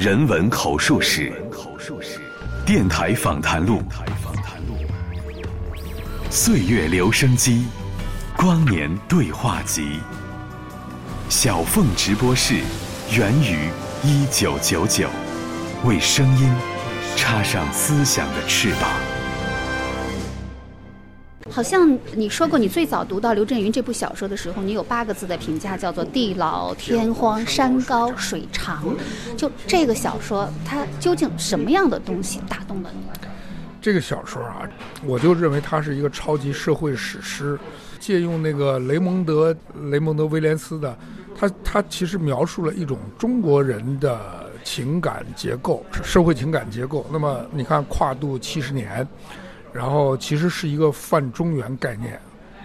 人文口述史，电台访谈录，岁月留声机，光年对话集，小凤直播室，源于一九九九，为声音插上思想的翅膀。好像你说过，你最早读到刘震云这部小说的时候，你有八个字的评价，叫做“地老天荒，山高水长”。就这个小说，它究竟什么样的东西打动了你？这个小说啊，我就认为它是一个超级社会史诗，借用那个雷蒙德·雷蒙德·威廉斯的，他他其实描述了一种中国人的情感结构，社会情感结构。那么你看，跨度七十年。然后其实是一个泛中原概念，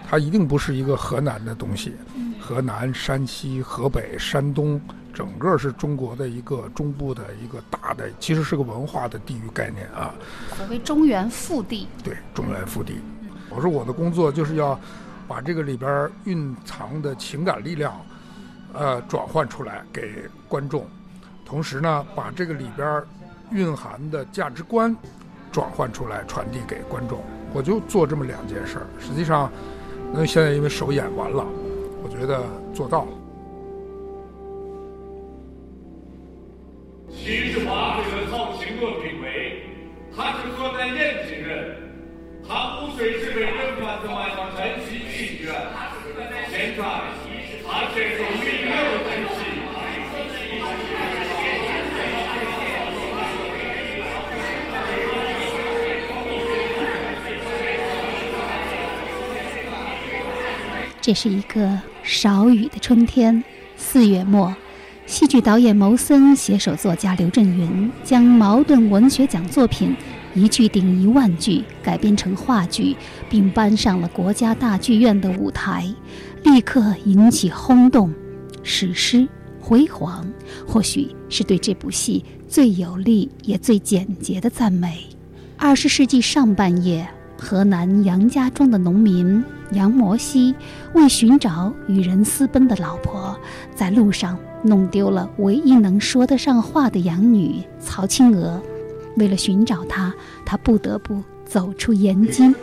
它一定不是一个河南的东西。河南、山西、河北、山东，整个是中国的一个中部的一个大的，其实是个文化的地域概念啊。所谓中原腹地。对，中原腹地。我说我的工作就是要把这个里边蕴藏的情感力量，呃，转换出来给观众，同时呢，把这个里边蕴含的价值观。转换出来，传递给观众，我就做这么两件事儿。实际上，那现在因为首演完了，我觉得做到了。七十八岁的曹清娥评委，他是河南延津人，他五岁时被人贩子卖到山西济源，现在他接受名流之气。这是一个少雨的春天，四月末，戏剧导演牟森携手作家刘震云，将茅盾文学奖作品《一句顶一万句》改编成话剧，并搬上了国家大剧院的舞台，立刻引起轰动。史诗辉煌，或许是对这部戏最有力也最简洁的赞美。二十世纪上半叶。河南杨家庄的农民杨摩西为寻找与人私奔的老婆，在路上弄丢了唯一能说得上话的养女曹青娥。为了寻找她，他不得不走出延津。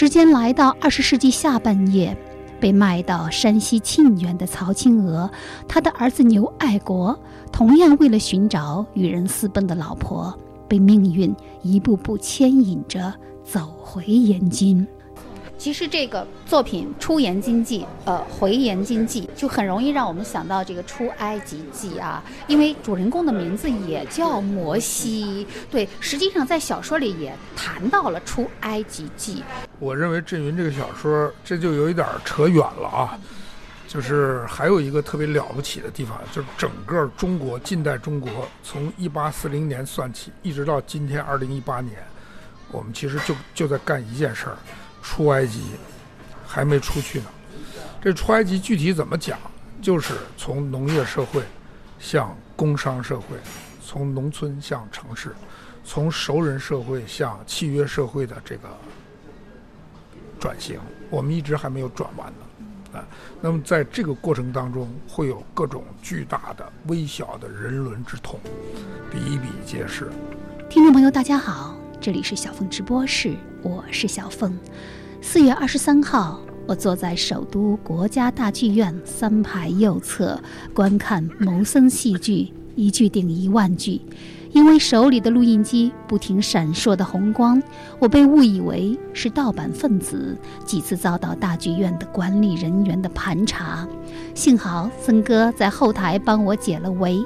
时间来到二十世纪下半叶，被卖到山西沁源的曹青娥，他的儿子牛爱国，同样为了寻找与人私奔的老婆，被命运一步步牵引着走回延津。其实这个作品《出延经记》呃，《回延经记》就很容易让我们想到这个《出埃及记》啊，因为主人公的名字也叫摩西。对，实际上在小说里也谈到了《出埃及记》。我认为郑云这个小说，这就有一点扯远了啊。就是还有一个特别了不起的地方，就是整个中国近代中国从一八四零年算起，一直到今天二零一八年，我们其实就就在干一件事儿。出埃及还没出去呢，这出埃及具体怎么讲？就是从农业社会向工商社会，从农村向城市，从熟人社会向契约社会的这个转型，我们一直还没有转完呢，啊，那么在这个过程当中，会有各种巨大的、微小的人伦之痛，比比皆是。听众朋友，大家好，这里是小凤直播室，我是小凤。四月二十三号，我坐在首都国家大剧院三排右侧观看谋森戏剧，一句顶一万句。因为手里的录音机不停闪烁的红光，我被误以为是盗版分子，几次遭到大剧院的管理人员的盘查。幸好森哥在后台帮我解了围。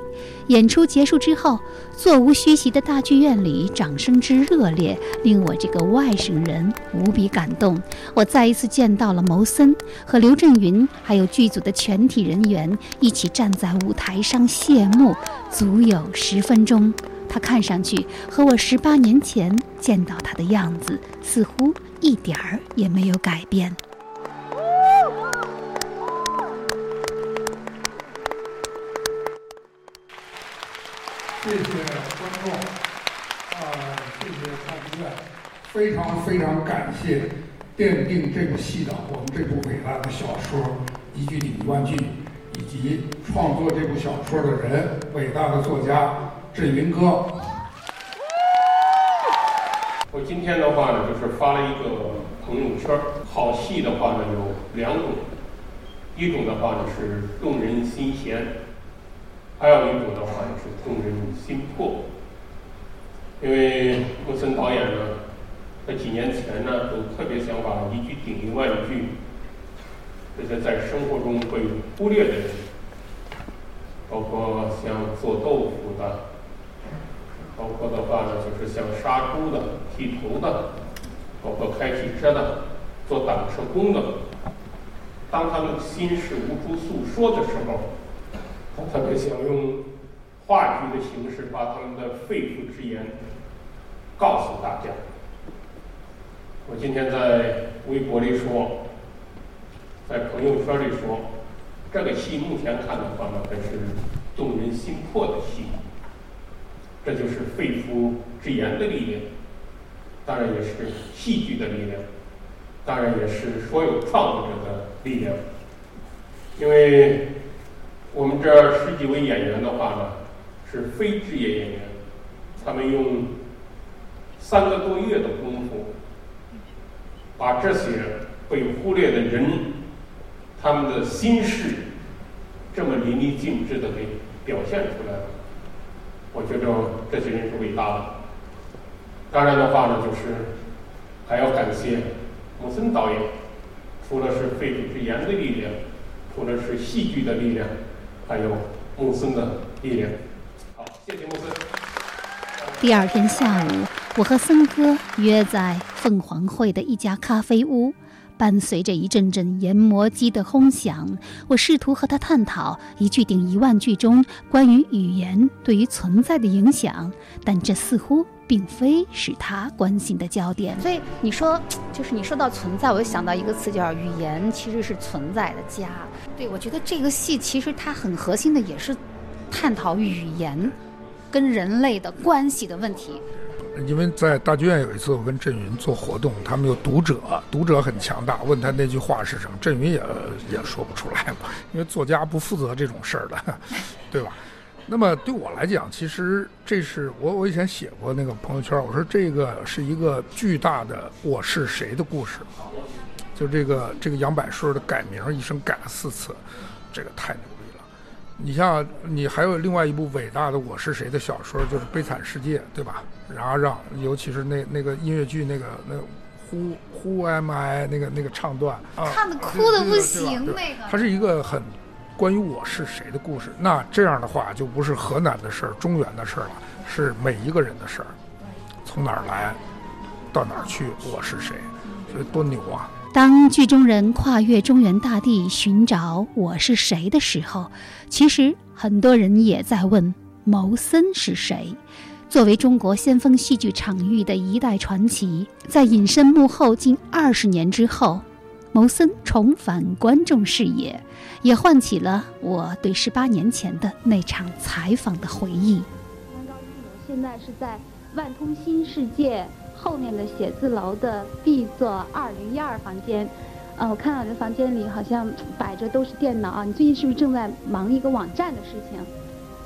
演出结束之后，座无虚席的大剧院里掌声之热烈，令我这个外省人无比感动。我再一次见到了牟森和刘震云，还有剧组的全体人员一起站在舞台上谢幕，足有十分钟。他看上去和我十八年前见到他的样子似乎一点儿也没有改变。谢谢观众，啊，谢谢大剧院，非常非常感谢奠定这部戏的我们这部伟大的小说《一句顶一万句》，以及创作这部小说的人，伟大的作家。振云哥，我今天的话呢，就是发了一个朋友圈。好戏的话呢，有两种，一种的话呢是动人心弦，还有一种的话呢是动人心魄。因为穆森导演呢，在几年前呢，都特别想把一句顶一万句，这些在生活中被忽略的人，包括像做豆腐的。包括的话呢，就是像杀猪的、剃头的，包括开汽车的、做挡车工的。当他们心事无处诉说的时候，他特别想用话剧的形式把他们的肺腑之言告诉大家。我今天在微博里说，在朋友圈里说，这个戏目前看的话呢，还是动人心魄的戏。这就是肺腑之言的力量，当然也是戏剧的力量，当然也是所有创作者的力量。因为我们这十几位演员的话呢，是非职业演员，他们用三个多月的功夫，把这些被忽略的人，他们的心事，这么淋漓尽致的给表现出来了。我觉得这些人是伟大的。当然的话呢，就是还要感谢穆森导演，除了是肺腑之言的力量，除了是戏剧的力量，还有穆森的力量。好，谢谢穆森。第二天下午，我和森哥约在凤凰会的一家咖啡屋。伴随着一阵阵研磨机的轰响，我试图和他探讨“一句顶一万句”中关于语言对于存在的影响，但这似乎并非是他关心的焦点。所以你说，就是你说到存在，我就想到一个词，叫语言其实是存在的家。对，我觉得这个戏其实它很核心的也是探讨语言跟人类的关系的问题。因为在大剧院有一次，我跟振云做活动，他们有读者，读者很强大，问他那句话是什么，振云也也说不出来嘛，因为作家不负责这种事儿的，对吧？那么对我来讲，其实这是我我以前写过那个朋友圈，我说这个是一个巨大的我是谁的故事啊，就这个这个杨百顺的改名，一生改了四次，这个太。你像你还有另外一部伟大的《我是谁》的小说，就是《悲惨世界》，对吧？然后让，尤其是那那个音乐剧那个那 Who Who Am I 那个那个唱段啊，看的哭的不行那个。它是一个很关于我是谁的故事。那这样的话就不是河南的事儿、中原的事儿了，是每一个人的事儿。从哪儿来，到哪儿去，我是谁？所以多牛啊！当剧中人跨越中原大地寻找我是谁的时候，其实很多人也在问牟森是谁。作为中国先锋戏剧场域的一代传奇，在隐身幕后近二十年之后，牟森重返观众视野，也唤起了我对十八年前的那场采访的回忆。现在是在万通新世界。后面的写字楼的 B 座二零一二房间。呃，我看到你的房间里好像摆着都是电脑啊。你最近是不是正在忙一个网站的事情？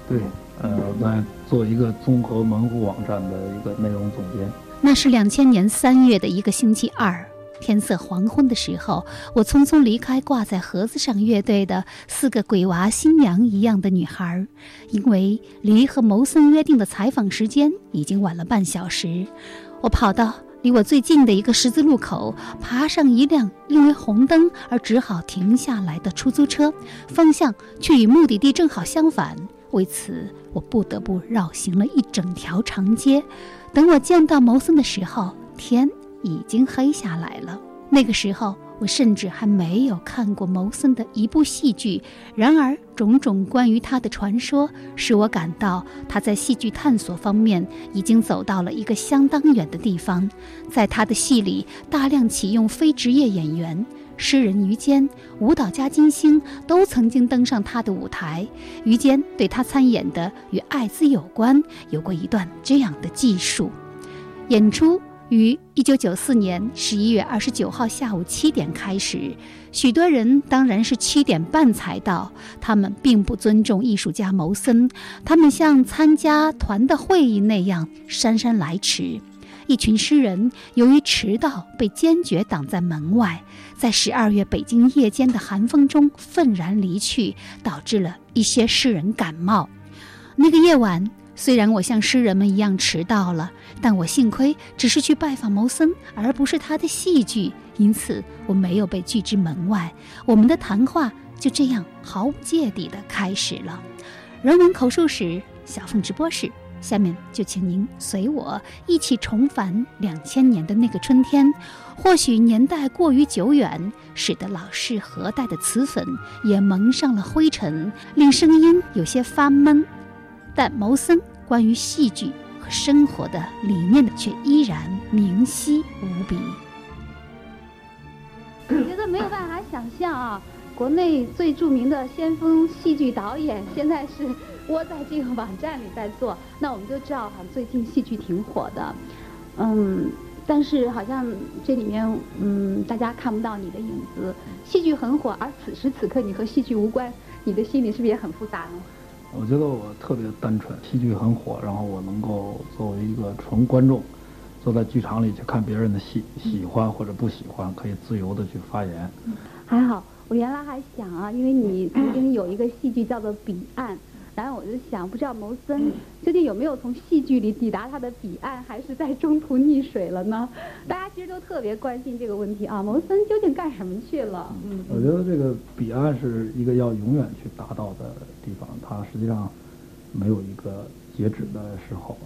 对，呃，在做一个综合门户网站的一个内容总监。那是两千年三月的一个星期二。天色黄昏的时候，我匆匆离开挂在盒子上乐队的四个鬼娃新娘一样的女孩，因为离和牟森约定的采访时间已经晚了半小时。我跑到离我最近的一个十字路口，爬上一辆因为红灯而只好停下来的出租车，方向却与目的地正好相反。为此，我不得不绕行了一整条长街。等我见到牟森的时候，天。已经黑下来了。那个时候，我甚至还没有看过牟森的一部戏剧。然而，种种关于他的传说，使我感到他在戏剧探索方面已经走到了一个相当远的地方。在他的戏里，大量启用非职业演员，诗人于坚、舞蹈家金星都曾经登上他的舞台。于坚对他参演的与艾滋有关，有过一段这样的记述：演出。于一九九四年十一月二十九号下午七点开始，许多人当然是七点半才到。他们并不尊重艺术家牟森，他们像参加团的会议那样姗姗来迟。一群诗人由于迟到被坚决挡在门外，在十二月北京夜间的寒风中愤然离去，导致了一些诗人感冒。那个夜晚。虽然我像诗人们一样迟到了，但我幸亏只是去拜访谋森，而不是他的戏剧，因此我没有被拒之门外。我们的谈话就这样毫无芥蒂地开始了。人文口述史小凤直播室，下面就请您随我一起重返两千年的那个春天。或许年代过于久远，使得老式盒带的磁粉也蒙上了灰尘，令声音有些发闷。但牟森关于戏剧和生活的理念却依然明晰无比。我觉得没有办法想象啊，国内最著名的先锋戏剧导演现在是窝在这个网站里在做。那我们就知道，哈最近戏剧挺火的，嗯，但是好像这里面嗯大家看不到你的影子。戏剧很火，而此时此刻你和戏剧无关，你的心里是不是也很复杂呢？我觉得我特别单纯，戏剧很火，然后我能够作为一个纯观众，坐在剧场里去看别人的戏，喜欢或者不喜欢，可以自由的去发言。还好，我原来还想啊，因为你曾经有一个戏剧叫做《彼岸》。然后我就想，不知道牟森究竟有没有从戏剧里抵达他的彼岸，还是在中途溺水了呢？大家其实都特别关心这个问题啊。牟森究竟干什么去了？嗯，我觉得这个彼岸是一个要永远去达到的地方，它实际上没有一个截止的时候。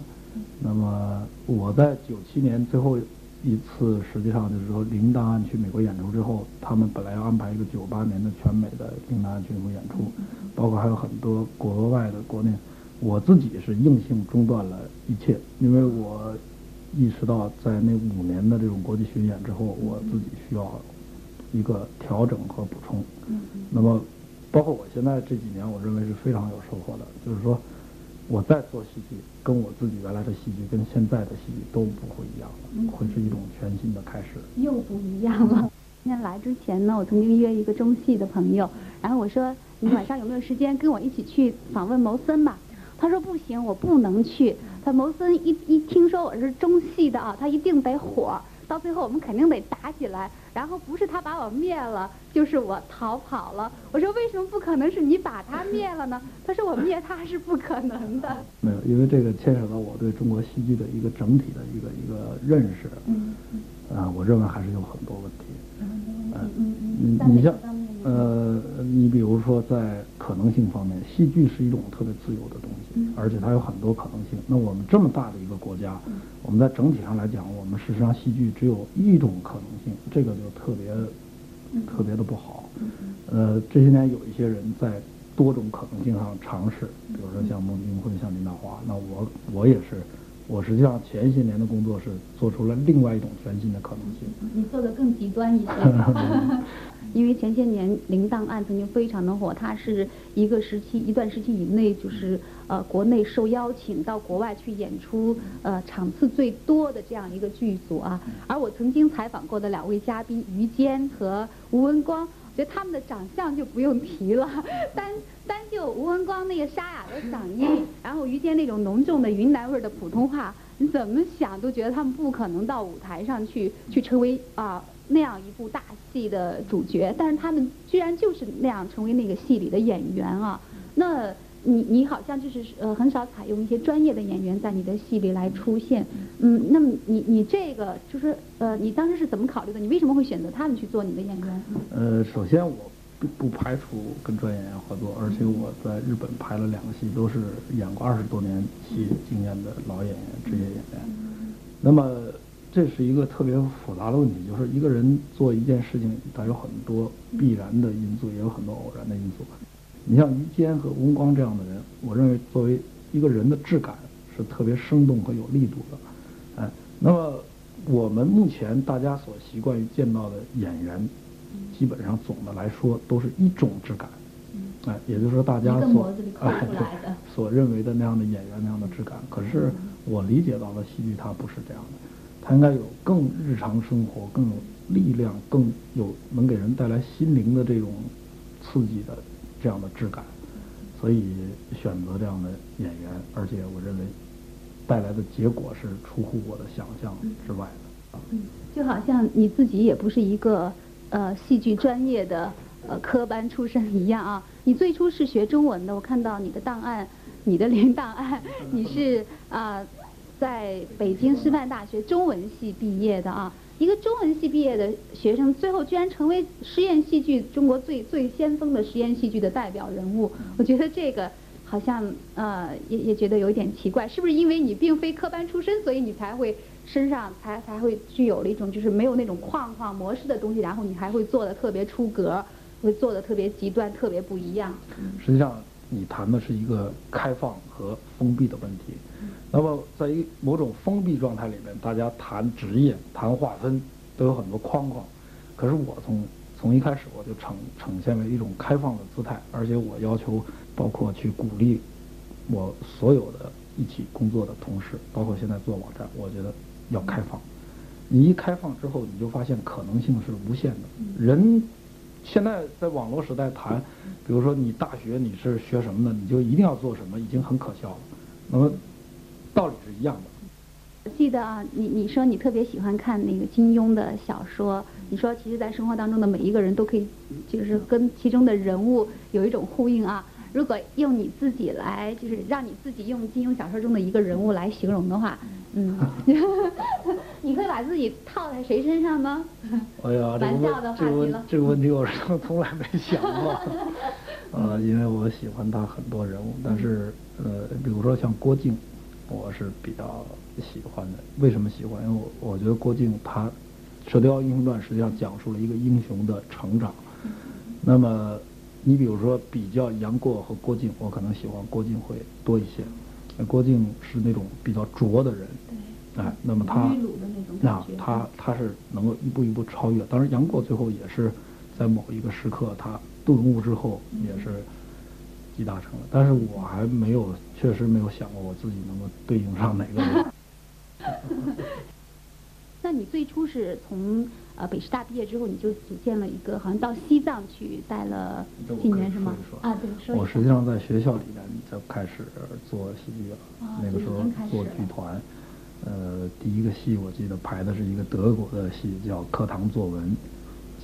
那么我在九七年最后。一次，实际上就是说，零档案去美国演出之后，他们本来要安排一个九八年的全美的零档案去美国演出，包括还有很多国外的、国内，我自己是硬性中断了一切，因为我意识到在那五年的这种国际巡演之后，我自己需要一个调整和补充。那么，包括我现在这几年，我认为是非常有收获的，就是说。我在做戏剧，跟我自己原来的戏剧跟现在的戏剧都不会一样了，会是一种全新的开始。又不一样了。今天来之前呢，我曾经约一个中戏的朋友，然后我说：“你晚上有没有时间跟我一起去访问牟森吧？”他说：“不行，我不能去。他牟森一一听说我是中戏的啊，他一定得火。”到最后我们肯定得打起来，然后不是他把我灭了，就是我逃跑了。我说为什么不可能是你把他灭了呢？他说我灭他是不可能的。没有，因为这个牵扯到我对中国戏剧的一个整体的一个一个认识。嗯嗯。啊，我认为还是有很多问题。嗯嗯你像。呃，你比如说在可能性方面，戏剧是一种特别自由的东西，而且它有很多可能性。那我们这么大的一个国家，我们在整体上来讲，我们事实上戏剧只有一种可能性，这个就特别特别的不好。呃，这些年有一些人在多种可能性上尝试，比如说像孟京辉、像林大华，那我我也是，我实际上前些年的工作是做出了另外一种全新的可能性。你做的更极端一些。因为前些年《铃铛案》曾经非常的火，它是一个时期一段时期以内就是呃国内受邀请到国外去演出呃场次最多的这样一个剧组啊。而我曾经采访过的两位嘉宾于坚和吴文光。我觉得他们的长相就不用提了，单单就吴文光那个沙哑的嗓音，然后于坚那种浓重的云南味儿的普通话，你怎么想都觉得他们不可能到舞台上去去成为啊那样一部大戏的主角，但是他们居然就是那样成为那个戏里的演员啊，那。你你好像就是呃很少采用一些专业的演员在你的戏里来出现，嗯，那么你你这个就是呃你当时是怎么考虑的？你为什么会选择他们去做你的演员？呃，首先我不不排除跟专业演员合作，而且我在日本拍了两个戏，都是演过二十多年戏经验的老演员、职业演员。那么这是一个特别复杂的问题，就是一个人做一件事情，他有很多必然的因素，也有很多偶然的因素。你像于坚和吴光这样的人，我认为作为一个人的质感是特别生动和有力度的，哎，那么我们目前大家所习惯于见到的演员，基本上总的来说都是一种质感，哎，也就是说大家所所认为的那样的演员那样的质感，可是我理解到的戏剧它不是这样的，它应该有更日常生活、更有力量、更有能给人带来心灵的这种刺激的。这样的质感，所以选择这样的演员，而且我认为带来的结果是出乎我的想象之外的。嗯，就好像你自己也不是一个呃戏剧专业的呃科班出身一样啊。你最初是学中文的，我看到你的档案，你的 连档案，你是啊在北京师范大学中文系毕业的啊。一个中文系毕业的学生，最后居然成为实验戏剧中国最最先锋的实验戏剧的代表人物，我觉得这个好像呃也也觉得有一点奇怪，是不是因为你并非科班出身，所以你才会身上才才会具有了一种就是没有那种框框模式的东西，然后你还会做的特别出格，会做的特别极端，特别不一样。实际上，你谈的是一个开放和封闭的问题。那么，在一某种封闭状态里面，大家谈职业、谈划分，都有很多框框。可是我从从一开始我就呈呈现为一种开放的姿态，而且我要求包括去鼓励我所有的一起工作的同事，包括现在做网站，我觉得要开放。你一开放之后，你就发现可能性是无限的。人现在在网络时代谈，比如说你大学你是学什么的，你就一定要做什么，已经很可笑了。那么。道理是一样的。我记得啊，你你说你特别喜欢看那个金庸的小说，你说其实，在生活当中的每一个人都可以，就是跟其中的人物有一种呼应啊。如果用你自己来，就是让你自己用金庸小说中的一个人物来形容的话，嗯，你会把自己套在谁身上呢？哎呀，这个这个这个问题我是从来没想过。呃，因为我喜欢他很多人物，但是呃，比如说像郭靖。我是比较喜欢的，为什么喜欢？因为我我觉得郭靖他《射雕英雄传》实际上讲述了一个英雄的成长。那么，你比如说比较杨过和郭靖，我可能喜欢郭靖会多一些。郭靖是那种比较拙的人，哎，那么他那他他是能够一步一步超越。当然，杨过最后也是在某一个时刻他顿悟之后也是。集大成了，但是我还没有，确实没有想过我自己能够对应上哪个人。那你最初是从呃北师大毕业之后，你就组建了一个，好像到西藏去待了几年是吗？啊，对，说我实际上在学校里面就开始做戏剧了，那个时候做剧团，呃，第一个戏我记得排的是一个德国的戏，叫《课堂作文》，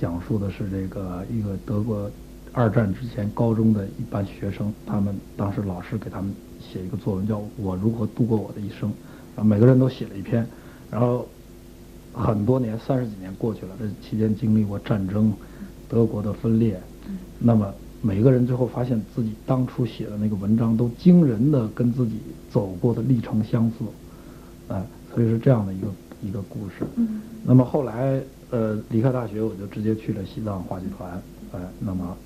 讲述的是这个一个德国。二战之前，高中的一班学生，他们当时老师给他们写一个作文，叫我如何度过我的一生，啊，每个人都写了一篇，然后很多年，三十几年过去了，这期间经历过战争，德国的分裂，那么每个人最后发现自己当初写的那个文章都惊人的跟自己走过的历程相似，啊，所以是这样的一个一个故事。那么后来，呃，离开大学，我就直接去了西藏话剧团，哎，那么。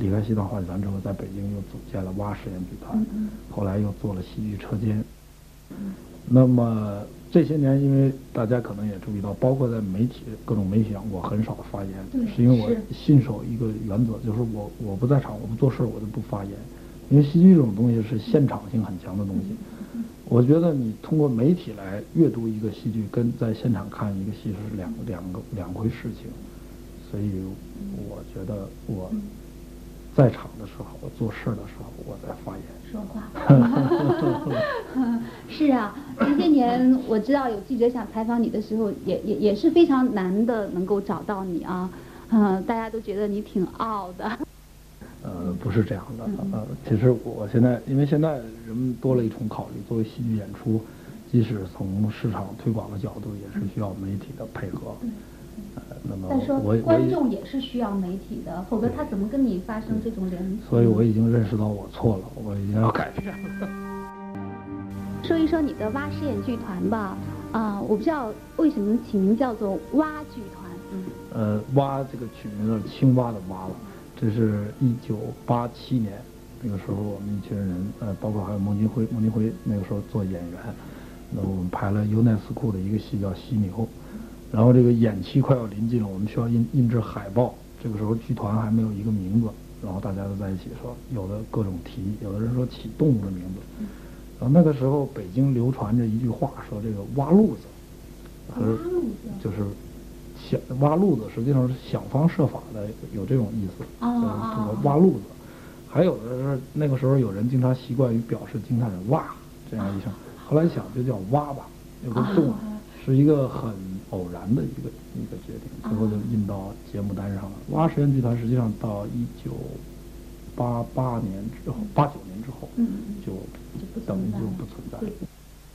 离开西藏话剧团之后，在北京又组建了蛙实验剧团，后来又做了戏剧车间。那么这些年，因为大家可能也注意到，包括在媒体各种媒体上，我很少发言，是因为我信守一个原则，就是我我不在场，我不做事，我就不发言。因为戏剧这种东西是现场性很强的东西，我觉得你通过媒体来阅读一个戏剧，跟在现场看一个戏是两两个两回事情，所以我觉得我在场的时候，我做事的时候，我在发言。说话。是啊，这些年我知道有记者想采访你的时候，也也也是非常难的能够找到你啊，嗯，大家都觉得你挺傲的。呃，不是这样的，呃，其实我现在，因为现在人们多了一重考虑，作为戏剧演出，即使从市场推广的角度，也是需要媒体的配合。呃，那么我观众也是需要媒体的，否则他怎么跟你发生这种联系？所以我已经认识到我错了，我已经要改变了。说一说你的蛙饰演剧团吧，啊，我不知道为什么起名叫做蛙剧团。嗯。呃，蛙这个取名是青蛙的蛙了。这是一九八七年，那个时候我们一群人，呃，包括还有孟京辉，孟京辉那个时候做演员，那我们排了尤奈斯库的一个戏叫《犀牛》，然后这个演期快要临近了，我们需要印印制海报，这个时候剧团还没有一个名字，然后大家都在一起说，有的各种提议，有的人说起动物的名字，然后那个时候北京流传着一句话，说这个挖路子，就是。想挖路子，实际上是想方设法的有这种意思，就是挖路子。还有的是那个时候有人经常习惯于表示惊叹的“哇”这样一声，后来想就叫“挖吧”，有个动，是一个很偶然的一个一个决定，最后就印到节目单上了。挖实验剧团实际上到一九八八年之后，八九年之后就等于就不存在。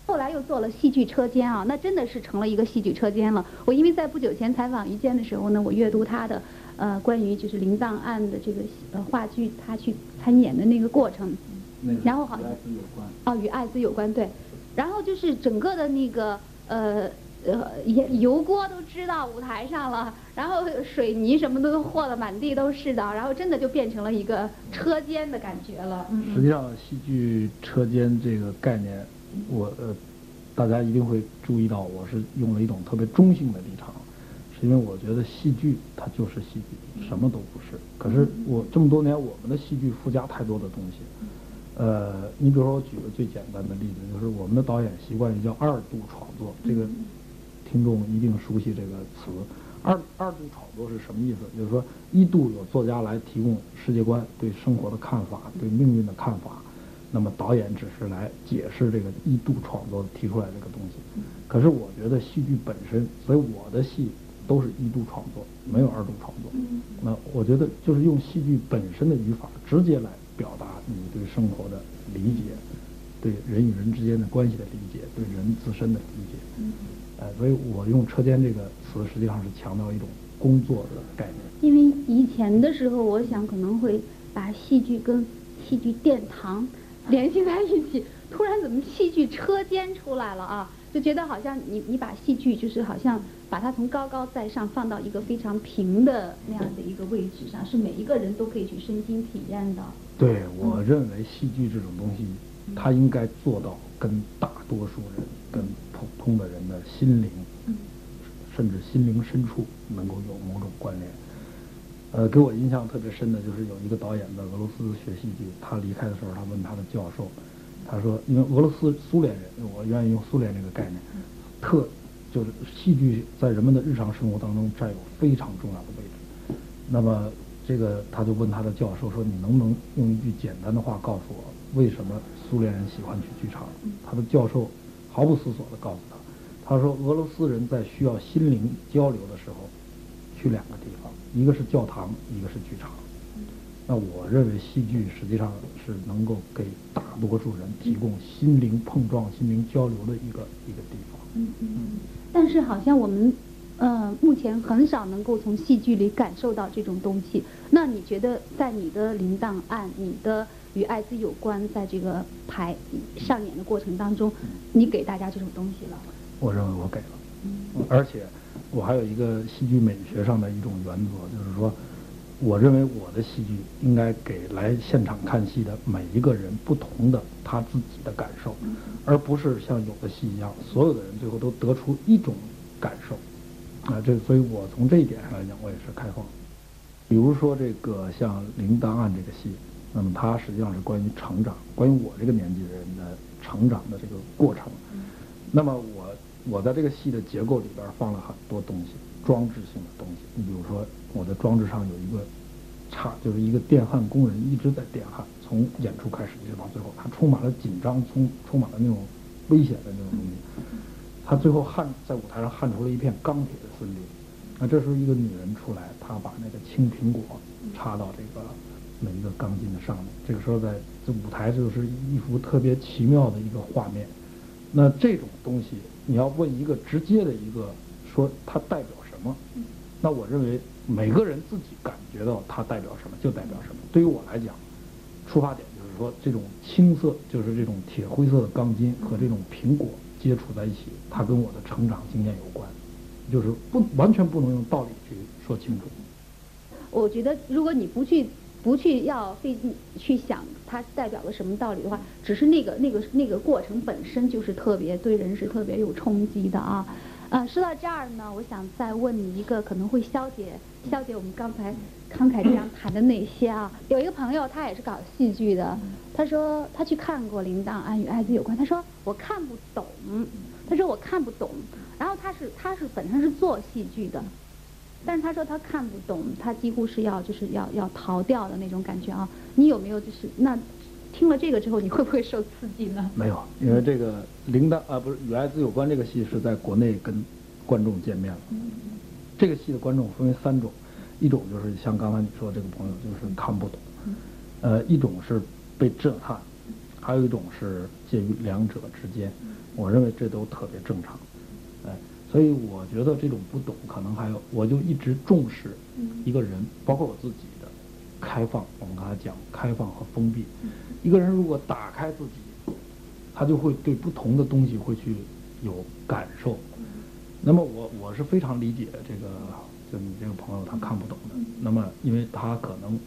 后来又做了戏剧车间啊，那真的是成了一个戏剧车间了。我因为在不久前采访于坚的时候呢，我阅读他的，呃，关于就是林葬案的这个呃话剧，他去参演的那个过程，然后好像哦与艾滋有关对，然后就是整个的那个呃呃油油锅都支到舞台上了，然后水泥什么都和的满地都是的，然后真的就变成了一个车间的感觉了。实际上，戏剧车间这个概念。我呃，大家一定会注意到，我是用了一种特别中性的立场，是因为我觉得戏剧它就是戏剧，什么都不是。可是我这么多年，我们的戏剧附加太多的东西。呃，你比如说，我举个最简单的例子，就是我们的导演习惯于叫二度创作，这个听众一定熟悉这个词。二二度创作是什么意思？就是说，一度有作家来提供世界观、对生活的看法、对命运的看法。那么导演只是来解释这个一度创作提出来这个东西，可是我觉得戏剧本身，所以我的戏都是一度创作，没有二度创作。那我觉得就是用戏剧本身的语法直接来表达你对生活的理解，对人与人之间的关系的理解，对人自身的理解。呃，所以我用“车间”这个词，实际上是强调一种工作的概念。因为以前的时候，我想可能会把戏剧跟戏剧殿堂。联系在一起，突然怎么戏剧车间出来了啊？就觉得好像你你把戏剧就是好像把它从高高在上放到一个非常平的那样的一个位置上，是每一个人都可以去身心体验的。对，我认为戏剧这种东西，它应该做到跟大多数人、跟普通的人的心灵，甚至心灵深处能够有某种关联。呃，给我印象特别深的就是有一个导演在俄罗斯学戏剧，他离开的时候，他问他的教授，他说，因为俄罗斯苏联人，我愿意用苏联这个概念，特就是戏剧在人们的日常生活当中占有非常重要的位置。那么这个他就问他的教授说，你能不能用一句简单的话告诉我，为什么苏联人喜欢去剧场？他的教授毫不思索地告诉他，他说俄罗斯人在需要心灵交流的时候，去两个地方。一个是教堂，一个是剧场。那我认为戏剧实际上是能够给大多数人提供心灵碰撞、心灵交流的一个一个地方。嗯嗯。但是好像我们，呃，目前很少能够从戏剧里感受到这种东西。那你觉得，在你的《铃铛案》、你的与艾滋有关，在这个排上演的过程当中，你给大家这种东西了？我认为我给了，而且。我还有一个戏剧美学上的一种原则，就是说，我认为我的戏剧应该给来现场看戏的每一个人不同的他自己的感受，而不是像有的戏一样，所有的人最后都得出一种感受。啊，这所以我从这一点上来讲，我也是开放。比如说这个像《铃铛案》这个戏，那么它实际上是关于成长，关于我这个年纪的人的成长的这个过程。那么我我在这个戏的结构里边放了很多东西，装置性的东西。你比如说，我的装置上有一个插，就是一个电焊工人一直在电焊，从演出开始一直到最后，他充满了紧张，充充满了那种危险的那种东西。他最后焊在舞台上焊出了一片钢铁的森林。那这时候一个女人出来，她把那个青苹果插到这个每一个钢筋的上面。这个时候在这舞台就是一幅特别奇妙的一个画面。那这种东西，你要问一个直接的一个说它代表什么？那我认为每个人自己感觉到它代表什么就代表什么。对于我来讲，出发点就是说这种青色，就是这种铁灰色的钢筋和这种苹果。接触在一起，它跟我的成长经验有关，就是不完全不能用道理去说清楚。我觉得，如果你不去不去要费劲去想它代表了什么道理的话，只是那个那个那个过程本身就是特别对人是特别有冲击的啊。呃，说到这儿呢，我想再问你一个可能会消解消解我们刚才慷慨这样谈的那些啊。有一个朋友，他也是搞戏剧的，他说他去看过《铃铛案与艾滋有关》，他说我看不懂，他说我看不懂。然后他是他是本身是做戏剧的，但是他说他看不懂，他几乎是要就是要要逃掉的那种感觉啊。你有没有就是那？听了这个之后，你会不会受刺激呢？没有，因为这个铃铛啊，不是与艾滋有关。这个戏是在国内跟观众见面了。这个戏的观众分为三种，一种就是像刚才你说的这个朋友，就是看不懂；呃，一种是被震撼，还有一种是介于两者之间。我认为这都特别正常。哎，所以我觉得这种不懂，可能还有，我就一直重视一个人，包括我自己的开放。我们刚才讲开放和封闭。一个人如果打开自己，他就会对不同的东西会去有感受。那么我我是非常理解这个，就你这个朋友他看不懂的。那么因为他可能，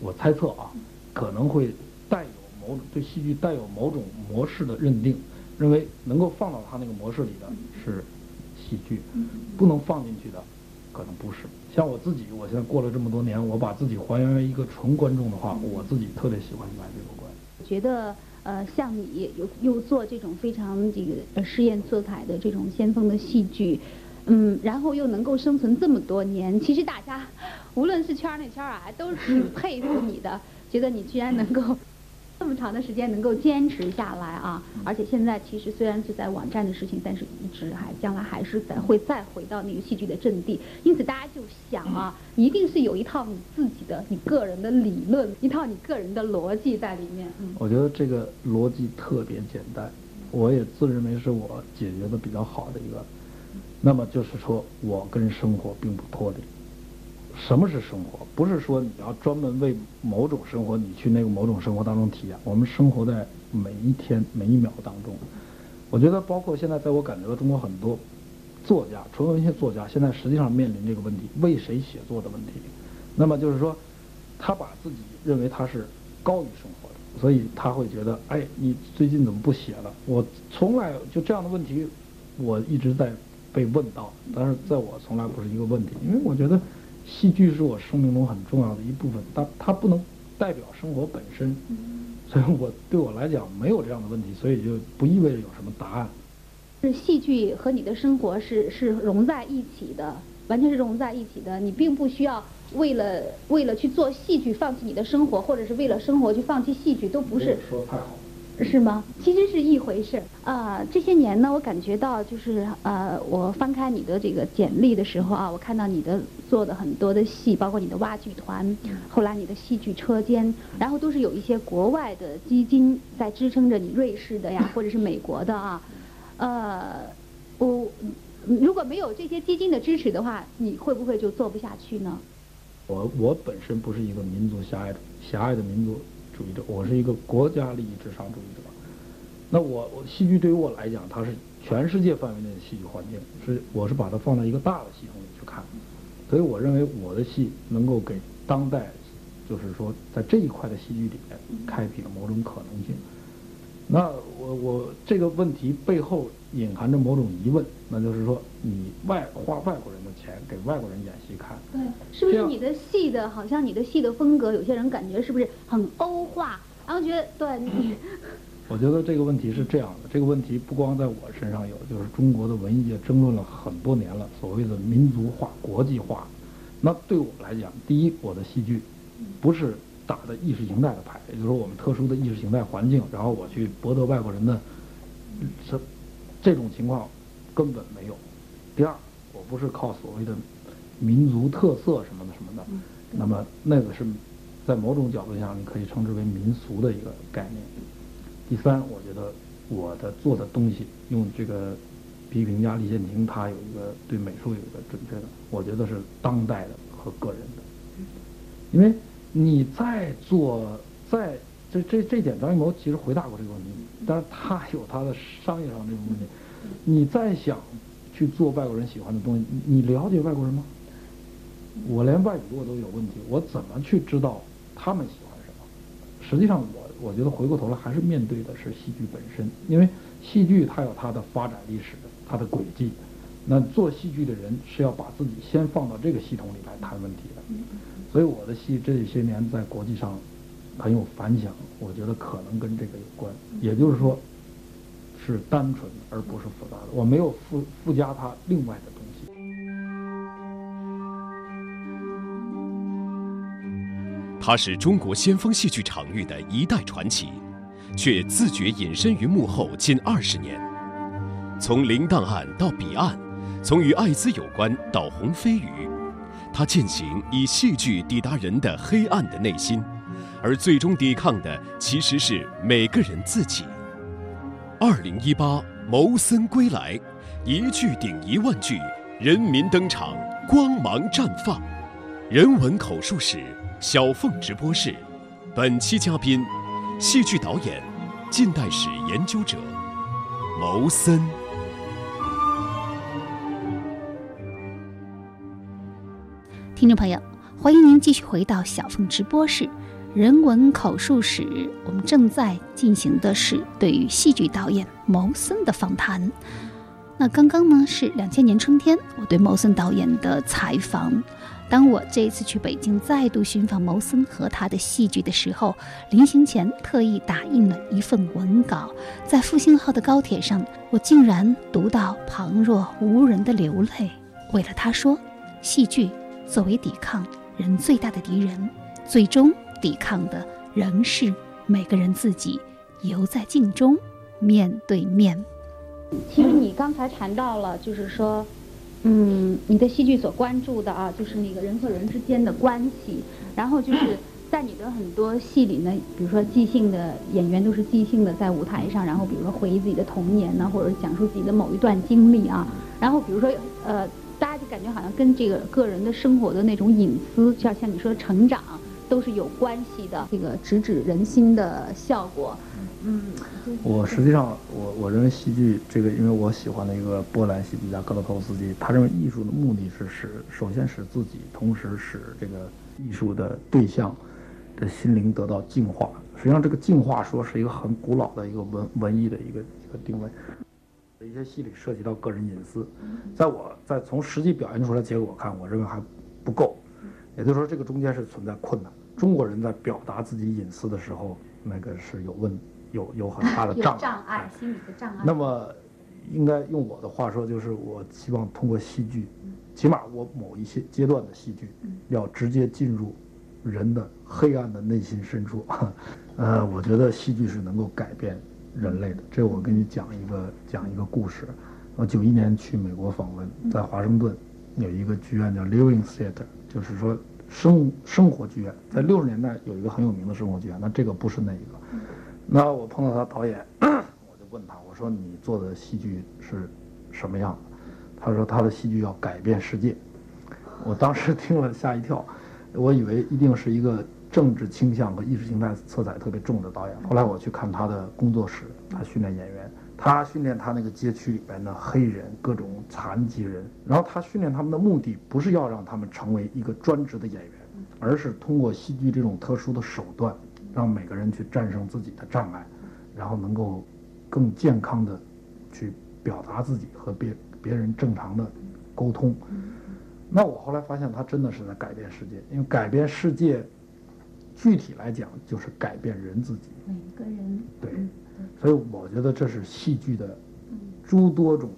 我猜测啊，可能会带有某种对戏剧带有某种模式的认定，认为能够放到他那个模式里的是戏剧，不能放进去的可能不是。像我自己，我现在过了这么多年，我把自己还原为一个纯观众的话，我自己特别喜欢《白这个关。觉得呃，像你又又做这种非常这个试验色彩的这种先锋的戏剧，嗯，然后又能够生存这么多年，其实大家 无论是圈儿内圈外都是挺 佩服你的，觉得你居然能够。这么长的时间能够坚持下来啊！而且现在其实虽然是在网站的事情，但是一直还将来还是在会再回到那个戏剧的阵地。因此大家就想啊，一定是有一套你自己的、你个人的理论，一套你个人的逻辑在里面。我觉得这个逻辑特别简单，我也自认为是我解决的比较好的一个。那么就是说我跟生活并不脱离。什么是生活？不是说你要专门为某种生活，你去那个某种生活当中体验。我们生活在每一天每一秒当中。我觉得，包括现在，在我感觉到中国很多作家，纯文学作家，现在实际上面临这个问题：为谁写作的问题。那么就是说，他把自己认为他是高于生活的，所以他会觉得，哎，你最近怎么不写了？我从来就这样的问题，我一直在被问到，但是在我从来不是一个问题，因为我觉得。戏剧是我生命中很重要的一部分，但它不能代表生活本身，所以我对我来讲没有这样的问题，所以就不意味着有什么答案。是戏剧和你的生活是是融在一起的，完全是融在一起的。你并不需要为了为了去做戏剧放弃你的生活，或者是为了生活去放弃戏剧，都不是。说太好。是吗？其实是一回事。啊，这些年呢，我感觉到就是呃，我翻开你的这个简历的时候啊，我看到你的做的很多的戏，包括你的话剧团，后来你的戏剧车间，然后都是有一些国外的基金在支撑着你，瑞士的呀，或者是美国的啊。呃，我如果没有这些基金的支持的话，你会不会就做不下去呢？我我本身不是一个民族狭隘的狭隘的民族。主义者，我是一个国家利益至上主义者。那我，我戏剧对于我来讲，它是全世界范围内的戏剧环境，是我是把它放在一个大的系统里去看。所以我认为我的戏能够给当代，就是说在这一块的戏剧里面开辟了某种可能性。那我我这个问题背后隐含着某种疑问，那就是说，你外花外国人的钱给外国人演戏看，对，是不是你的戏的，好像你的戏的风格，有些人感觉是不是很欧化，然后觉得对你。我觉得这个问题是这样的，这个问题不光在我身上有，就是中国的文艺界争论了很多年了，所谓的民族化、国际化。那对我来讲，第一，我的戏剧不是打的意识形态的牌，也就是说我们特殊的意识形态环境，然后我去博得外国人的这这种情况根本没有。第二，我不是靠所谓的民族特色什么的什么的，那么那个是在某种角度上你可以称之为民俗的一个概念。第三，我觉得我的做的东西，用这个批评家李建廷，他有一个对美术有一个准确的，我觉得是当代的和个人的。因为你在做，在这这这点，张艺谋其实回答过这个问题，但是他有他的商业上这种问题。你再想去做外国人喜欢的东西，你了解外国人吗？我连外语我都有问题，我怎么去知道他们喜欢什么？实际上我。我觉得回过头来还是面对的是戏剧本身，因为戏剧它有它的发展历史、它的轨迹。那做戏剧的人是要把自己先放到这个系统里来谈问题的。所以我的戏这些年在国际上很有反响，我觉得可能跟这个有关。也就是说，是单纯而不是复杂的，我没有附附加它另外的东西。他是中国先锋戏剧场域的一代传奇，却自觉隐身于幕后近二十年。从《零档案》到《彼岸》，从与艾滋有关到《红飞鱼》，他践行以戏剧抵达人的黑暗的内心，而最终抵抗的其实是每个人自己。二零一八谋森归来，一句顶一万句，人民登场，光芒绽放，人文口述史。小凤直播室，本期嘉宾，戏剧导演、近代史研究者牟森。听众朋友，欢迎您继续回到小凤直播室，人文口述史。我们正在进行的是对于戏剧导演牟森的访谈。那刚刚呢是两千年春天，我对牟森导演的采访。当我这一次去北京再度寻访牟森和他的戏剧的时候，临行前特意打印了一份文稿。在复兴号的高铁上，我竟然读到旁若无人的流泪。为了他说，戏剧作为抵抗人最大的敌人，最终抵抗的仍是每个人自己，犹在镜中面对面。其实你刚才谈到了，就是说。嗯，你的戏剧所关注的啊，就是那个人和人之间的关系。然后就是在你的很多戏里呢，比如说即兴的演员都是即兴的在舞台上，然后比如说回忆自己的童年呢，或者讲述自己的某一段经历啊。然后比如说呃，大家就感觉好像跟这个个人的生活的那种隐私，像像你说的成长，都是有关系的。这个直指人心的效果。嗯，我实际上，我我认为戏剧这个，因为我喜欢的一个波兰戏剧家格罗托夫斯基，他认为艺术的目的是使，首先使自己，同时使这个艺术的对象的心灵得到净化。实际上，这个净化说是一个很古老的一个文文艺的一个一个定位。一些戏里涉及到个人隐私，在我在从实际表现出来结果看，我认为还不够。也就是说，这个中间是存在困难。中国人在表达自己隐私的时候，那个是有问。有有很大的障碍，心理的障碍。那么，应该用我的话说，就是我希望通过戏剧，起码我某一些阶段的戏剧，要直接进入人的黑暗的内心深处。呃，我觉得戏剧是能够改变人类的。这我跟你讲一个讲一个故事。我九一年去美国访问，在华盛顿有一个剧院叫 Living Theater，就是说生生活剧院。在六十年代有一个很有名的生活剧院，那这个不是那一个。那我碰到他导演，我就问他，我说你做的戏剧是什么样的？他说他的戏剧要改变世界。我当时 听了吓一跳，我以为一定是一个政治倾向和意识形态色彩特别重的导演。后来我去看他的工作室，他训练演员，他训练他那个街区里边的黑人、各种残疾人，然后他训练他们的目的不是要让他们成为一个专职的演员，而是通过戏剧这种特殊的手段，让每个人去战胜自己的障碍，然后能够更健康的去表达自己和别别人正常的沟通。那我后来发现，他真的是在改变世界，因为改变世界，具体来讲就是改变人自己。每个人。对，所以我觉得这是戏剧的诸多种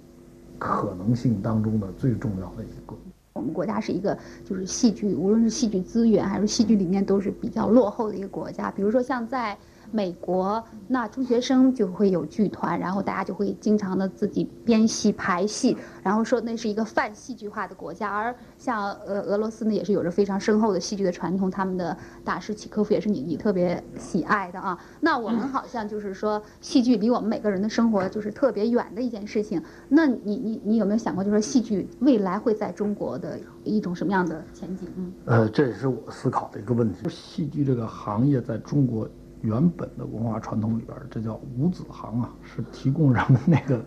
可能性当中的最重要的一个。我们国家是一个就是戏剧，无论是戏剧资源还是戏剧理念，都是比较落后的一个国家。比如说像在美国，那中学生就会有剧团，然后大家就会经常的自己编戏排戏，然后说那是一个泛戏剧化的国家。而像呃俄罗斯呢，也是有着非常深厚的戏剧的传统，他们的大师契科夫也是你你特别喜爱的啊。那我们好像就是说戏剧离我们每个人的生活就是特别远的一件事情。那你你你有没有想过，就是说戏剧未来会在中国的一种什么样的前景？嗯，呃，这也是我思考的一个问题。戏剧这个行业在中国原本的文化传统里边儿，这叫五子行啊，是提供人们那个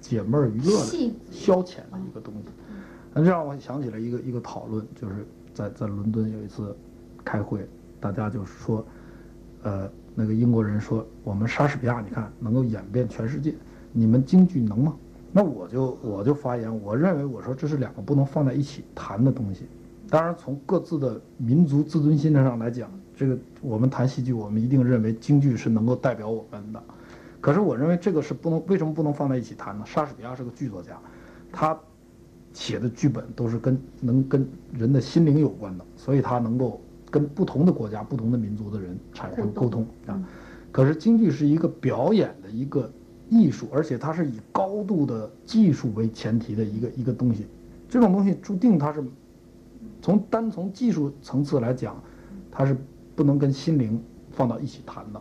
解闷儿娱乐的消遣的一个东西。那这让我想起了一个一个讨论，就是在在伦敦有一次开会，大家就说，呃，那个英国人说，我们莎士比亚你看能够演遍全世界，你们京剧能吗？那我就我就发言，我认为我说这是两个不能放在一起谈的东西。当然，从各自的民族自尊心上来讲，这个我们谈戏剧，我们一定认为京剧是能够代表我们的。可是我认为这个是不能，为什么不能放在一起谈呢？莎士比亚是个剧作家，他写的剧本都是跟能跟人的心灵有关的，所以他能够跟不同的国家、不同的民族的人产生沟通啊。可是京剧是一个表演的一个艺术，而且它是以高度的技术为前提的一个一个东西，这种东西注定它是从单从技术层次来讲，它是不能跟心灵放到一起谈的。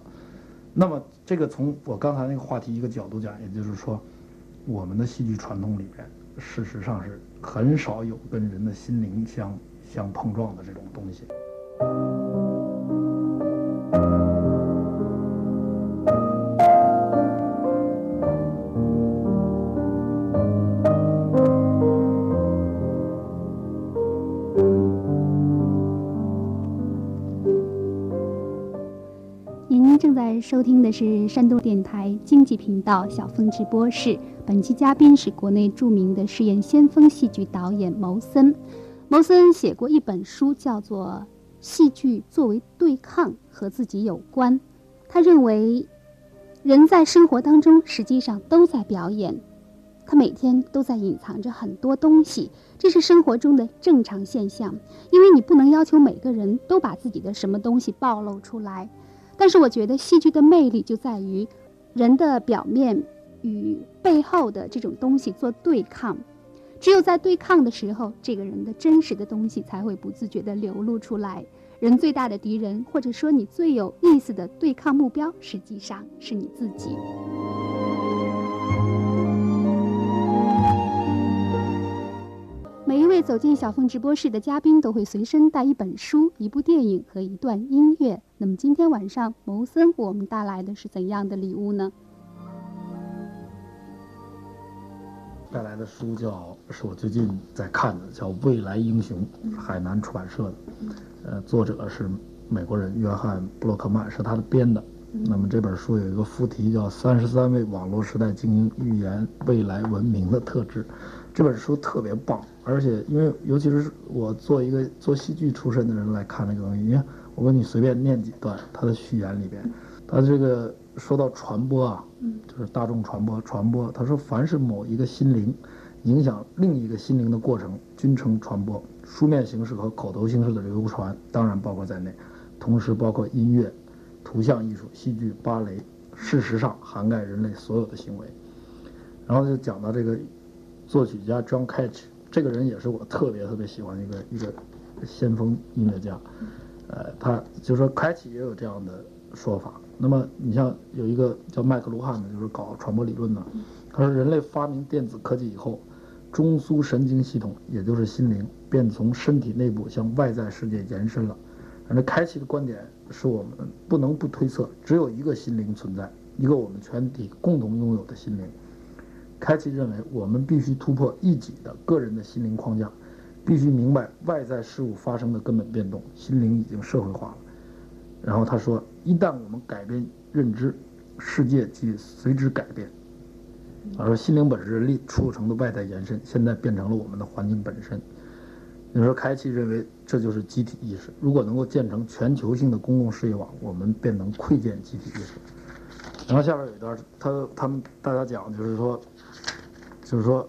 那么，这个从我刚才那个话题一个角度讲，也就是说，我们的戏剧传统里面，事实上是很少有跟人的心灵相相碰撞的这种东西。的是山东电台经济频道小峰直播室，本期嘉宾是国内著名的试验先锋戏剧导演牟森。牟森写过一本书，叫做《戏剧作为对抗和自己有关》。他认为，人在生活当中实际上都在表演，他每天都在隐藏着很多东西，这是生活中的正常现象。因为你不能要求每个人都把自己的什么东西暴露出来。但是我觉得戏剧的魅力就在于，人的表面与背后的这种东西做对抗，只有在对抗的时候，这个人的真实的东西才会不自觉地流露出来。人最大的敌人，或者说你最有意思的对抗目标，实际上是你自己。每一位走进小凤直播室的嘉宾都会随身带一本书、一部电影和一段音乐。那么今天晚上，牟森为我们带来的是怎样的礼物呢？带来的书叫是我最近在看的，叫《未来英雄》，海南出版社的，呃，作者是美国人约翰·布洛克曼，是他的编的。那么这本书有一个副题叫《三十三位网络时代精英预言未来文明的特质》。这本书特别棒，而且因为尤其是我做一个做戏剧出身的人来看这个东西，你看我给你随便念几段他的序言里边，他这个说到传播啊，就是大众传播传播，他说凡是某一个心灵影响另一个心灵的过程，均称传播。书面形式和口头形式的流传当然包括在内，同时包括音乐、图像艺术、戏剧、芭蕾，事实上涵盖人类所有的行为。然后就讲到这个。作曲家 John Cage 这个人也是我特别特别喜欢的一个一个先锋音乐家，呃，他就是说开启也有这样的说法。那么你像有一个叫麦克卢汉的，就是搞传播理论的，他说人类发明电子科技以后，中枢神经系统也就是心灵，便从身体内部向外在世界延伸了。反正开启的观点是我们不能不推测，只有一个心灵存在，一个我们全体共同拥有的心灵。开启认为，我们必须突破一己的个人的心灵框架，必须明白外在事物发生的根本变动，心灵已经社会化了。然后他说，一旦我们改变认知，世界即随之改变。他说，心灵本质力促成的外在延伸，现在变成了我们的环境本身。你说，开启认为这就是集体意识。如果能够建成全球性的公共事业网，我们便能窥见集体意识。然后下边有一段，他他们大家讲，就是说，就是说，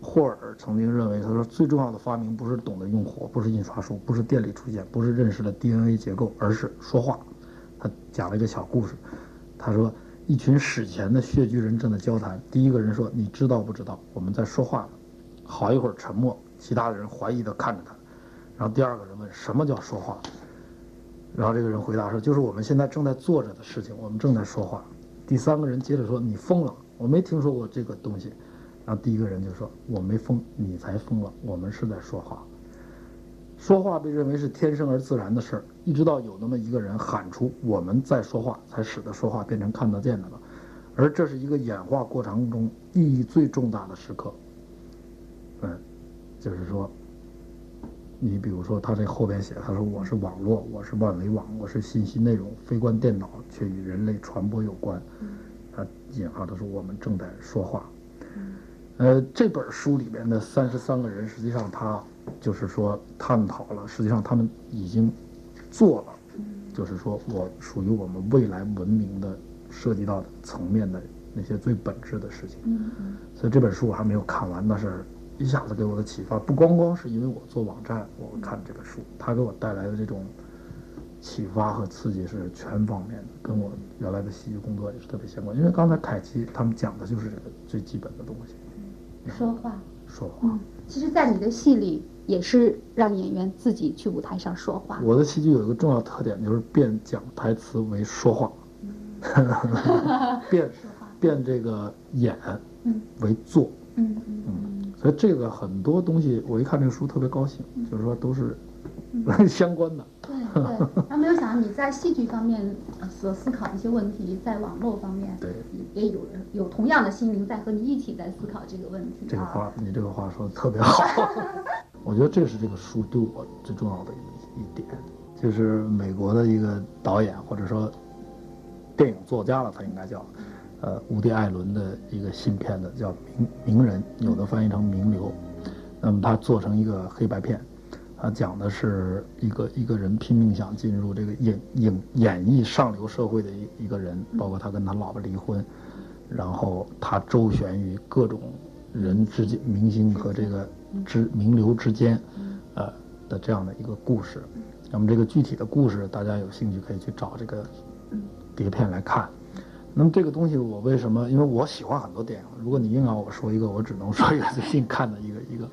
霍尔曾经认为，他说最重要的发明不是懂得用火，不是印刷术，不是电力出现，不是认识了 DNA 结构，而是说话。他讲了一个小故事，他说，一群史前的穴居人正在交谈，第一个人说：“你知道不知道我们在说话？”好一会儿沉默，其他的人怀疑地看着他。然后第二个人问：“什么叫说话？”然后这个人回答说：“就是我们现在正在做着的事情，我们正在说话。”第三个人接着说：“你疯了，我没听说过这个东西。”然后第一个人就说：“我没疯，你才疯了，我们是在说话。”说话被认为是天生而自然的事儿，一直到有那么一个人喊出“我们在说话”，才使得说话变成看得见的了。而这是一个演化过程中意义最重大的时刻。嗯，就是说，你比如说他这后边写，他说我是网络，我是万维网，我是信息内容，非关电脑，却与人类传播有关。他引号他说我们正在说话。呃，这本书里面的三十三个人，实际上他就是说探讨了，实际上他们已经做了，就是说我属于我们未来文明的涉及到的层面的那些最本质的事情。所以这本书我还没有看完，但是一下子给我的启发，不光光是因为我做网站，我看这本书，它给我带来的这种启发和刺激是全方面的，跟我原来的戏剧工作也是特别相关。因为刚才凯奇他们讲的就是这个最基本的东西，说话。说话。嗯，其实，在你的戏里也是让演员自己去舞台上说话。我的戏剧有一个重要特点，就是变讲台词为说话，变变这个演为做。嗯嗯，所以这个很多东西，我一看这个书特别高兴，就是说都是 相关的。对对，他没有想到你在戏剧方面所思考的一些问题，在网络方面对也有人有同样的心灵在和你一起在思考这个问题。这个话，你这个话说的特别好。我觉得这是这个书对我最重要的一一点，就是美国的一个导演或者说电影作家了，他应该叫，呃，伍迪·艾伦的一个新片子叫《名名人》，有的翻译成《名流》，那么他做成一个黑白片。他讲的是一个一个人拼命想进入这个影影演绎上流社会的一一个人，包括他跟他老婆离婚，然后他周旋于各种人之间、明星和这个之名流之间，呃的这样的一个故事。那么这个具体的故事，大家有兴趣可以去找这个碟片来看。那么这个东西我为什么？因为我喜欢很多电影。如果你硬要我说一个，我只能说一个最近看的一个一个。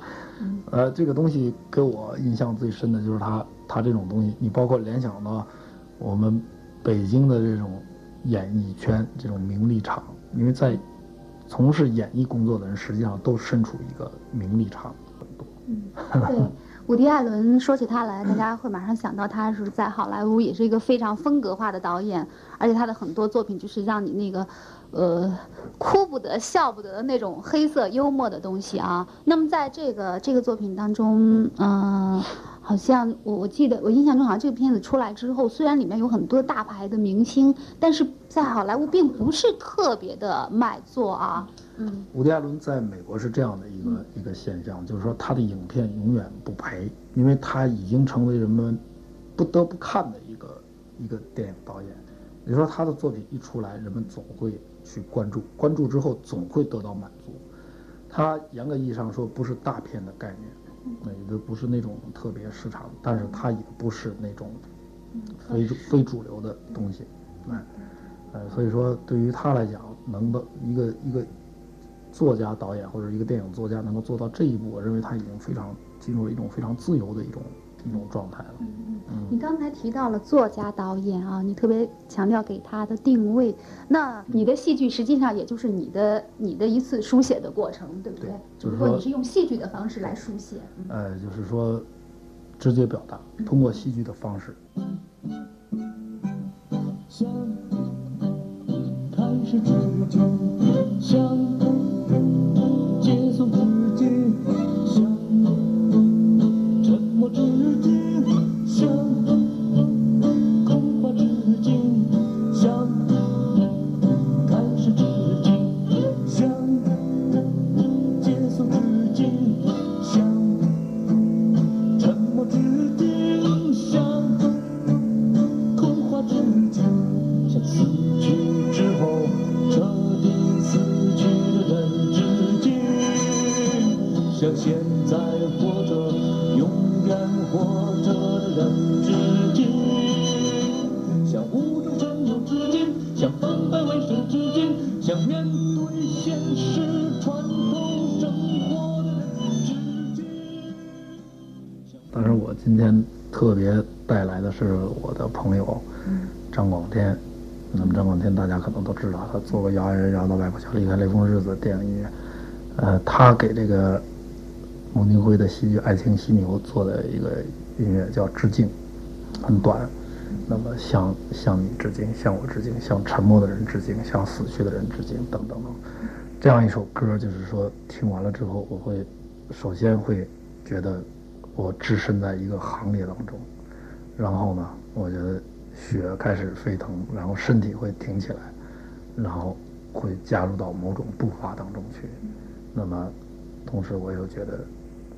呃，这个东西给我印象最深的就是它，它这种东西，你包括联想到我们北京的这种演艺圈这种名利场，因为在从事演艺工作的人，实际上都身处一个名利场很多。嗯，对。伍迪·艾伦说起他来，大家会马上想到他是在好莱坞也是一个非常风格化的导演，而且他的很多作品就是让你那个，呃，哭不得、笑不得的那种黑色幽默的东西啊。那么在这个这个作品当中，嗯，好像我我记得我印象中好像这个片子出来之后，虽然里面有很多大牌的明星，但是在好莱坞并不是特别的卖座啊。嗯，伍迪·艾伦在美国是这样的一个一个现象，就是说他的影片永远不赔，因为他已经成为人们不得不看的一个一个电影导演。你说他的作品一出来，人们总会去关注，关注之后总会得到满足。他严格意义上说不是大片的概念，那也就不是那种特别市场，但是他也不是那种非主非主流的东西，哎，呃，所以说对于他来讲，能的一个一个。作家、导演或者一个电影作家能够做到这一步，我认为他已经非常进入了一种非常自由的一种一种状态了。嗯嗯。你刚才提到了作家、导演啊，你特别强调给他的定位。那你的戏剧实际上也就是你的你的一次书写的过程，对不对？就是说你是用戏剧的方式来书写。呃，就是说，直接表达，通过戏剧的方式。做过《遥远遥到外婆桥》《离开雷锋日子》电影音乐。呃，他给这个孟京辉的戏剧《爱情犀牛》做的一个音乐叫《致敬》，很短。那么向向你致敬，向我致敬，向沉默的人致敬，向死去的人致敬，等等等。这样一首歌，就是说听完了之后，我会首先会觉得我置身在一个行列当中，然后呢，我觉得血开始沸腾，然后身体会挺起来，然后会加入到某种步伐当中去。那么，同时我又觉得，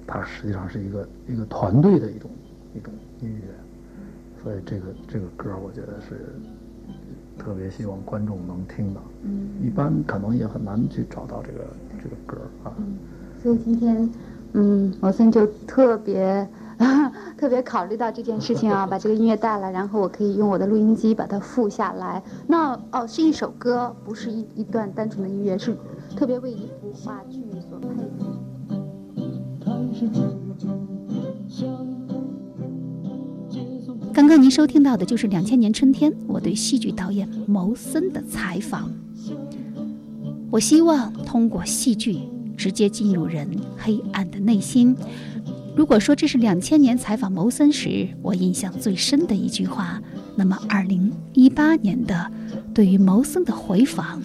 它实际上是一个一个团队的一种一种音乐，所以这个这个歌，我觉得是特别希望观众能听到。嗯一般可能也很难去找到这个这个歌啊。所以今天，嗯，我森就特别特别考虑到这件事情啊，把这个音乐带来，然后我可以用我的录音机把它附下来。那哦，是一首歌，不是一一段单纯的音乐，是特别为一幅话剧所配。刚刚您收听到的就是两千年春天我对戏剧导演牟森的采访。我希望通过戏剧直接进入人黑暗的内心。如果说这是两千年采访牟森时我印象最深的一句话，那么二零一八年的对于牟森的回访，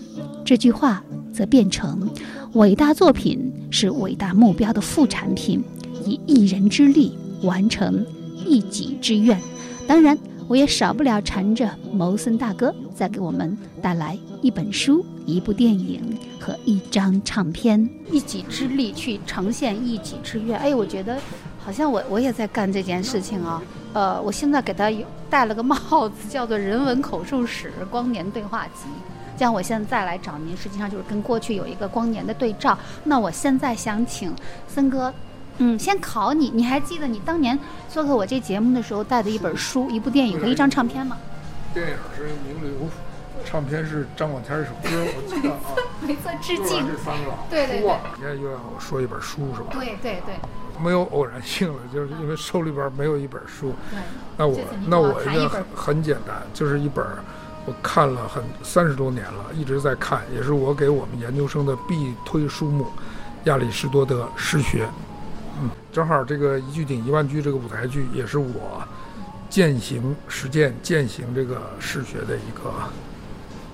这句话则变成：伟大作品是伟大目标的副产品，以一人之力完成一己之愿。当然，我也少不了缠着牟森大哥，再给我们带来一本书、一部电影和一张唱片，一己之力去呈现一己之愿。哎，我觉得好像我我也在干这件事情啊。呃，我现在给他戴了个帽子，叫做《人文口述史光年对话集》。这样，我现在再来找您，实际上就是跟过去有一个光年的对照。那我现在想请森哥，嗯，先考你，你还记得你当年做客我这节目的时候带的一本书、一部电影和一张唱片吗？电影是名流，唱片是张广天一首歌，我记得啊。没错，致敬这三个，对对你看又让我说一本书是吧？对对对没有偶然性了，就是因为手里边没有一本书。对。那我那我我一个很很简单，就是一本我看了很三十多年了，一直在看，也是我给我们研究生的必推书目，亚里士多德诗学。嗯，正好这个一句顶一万句这个舞台剧也是我践行实践践行这个诗学的一个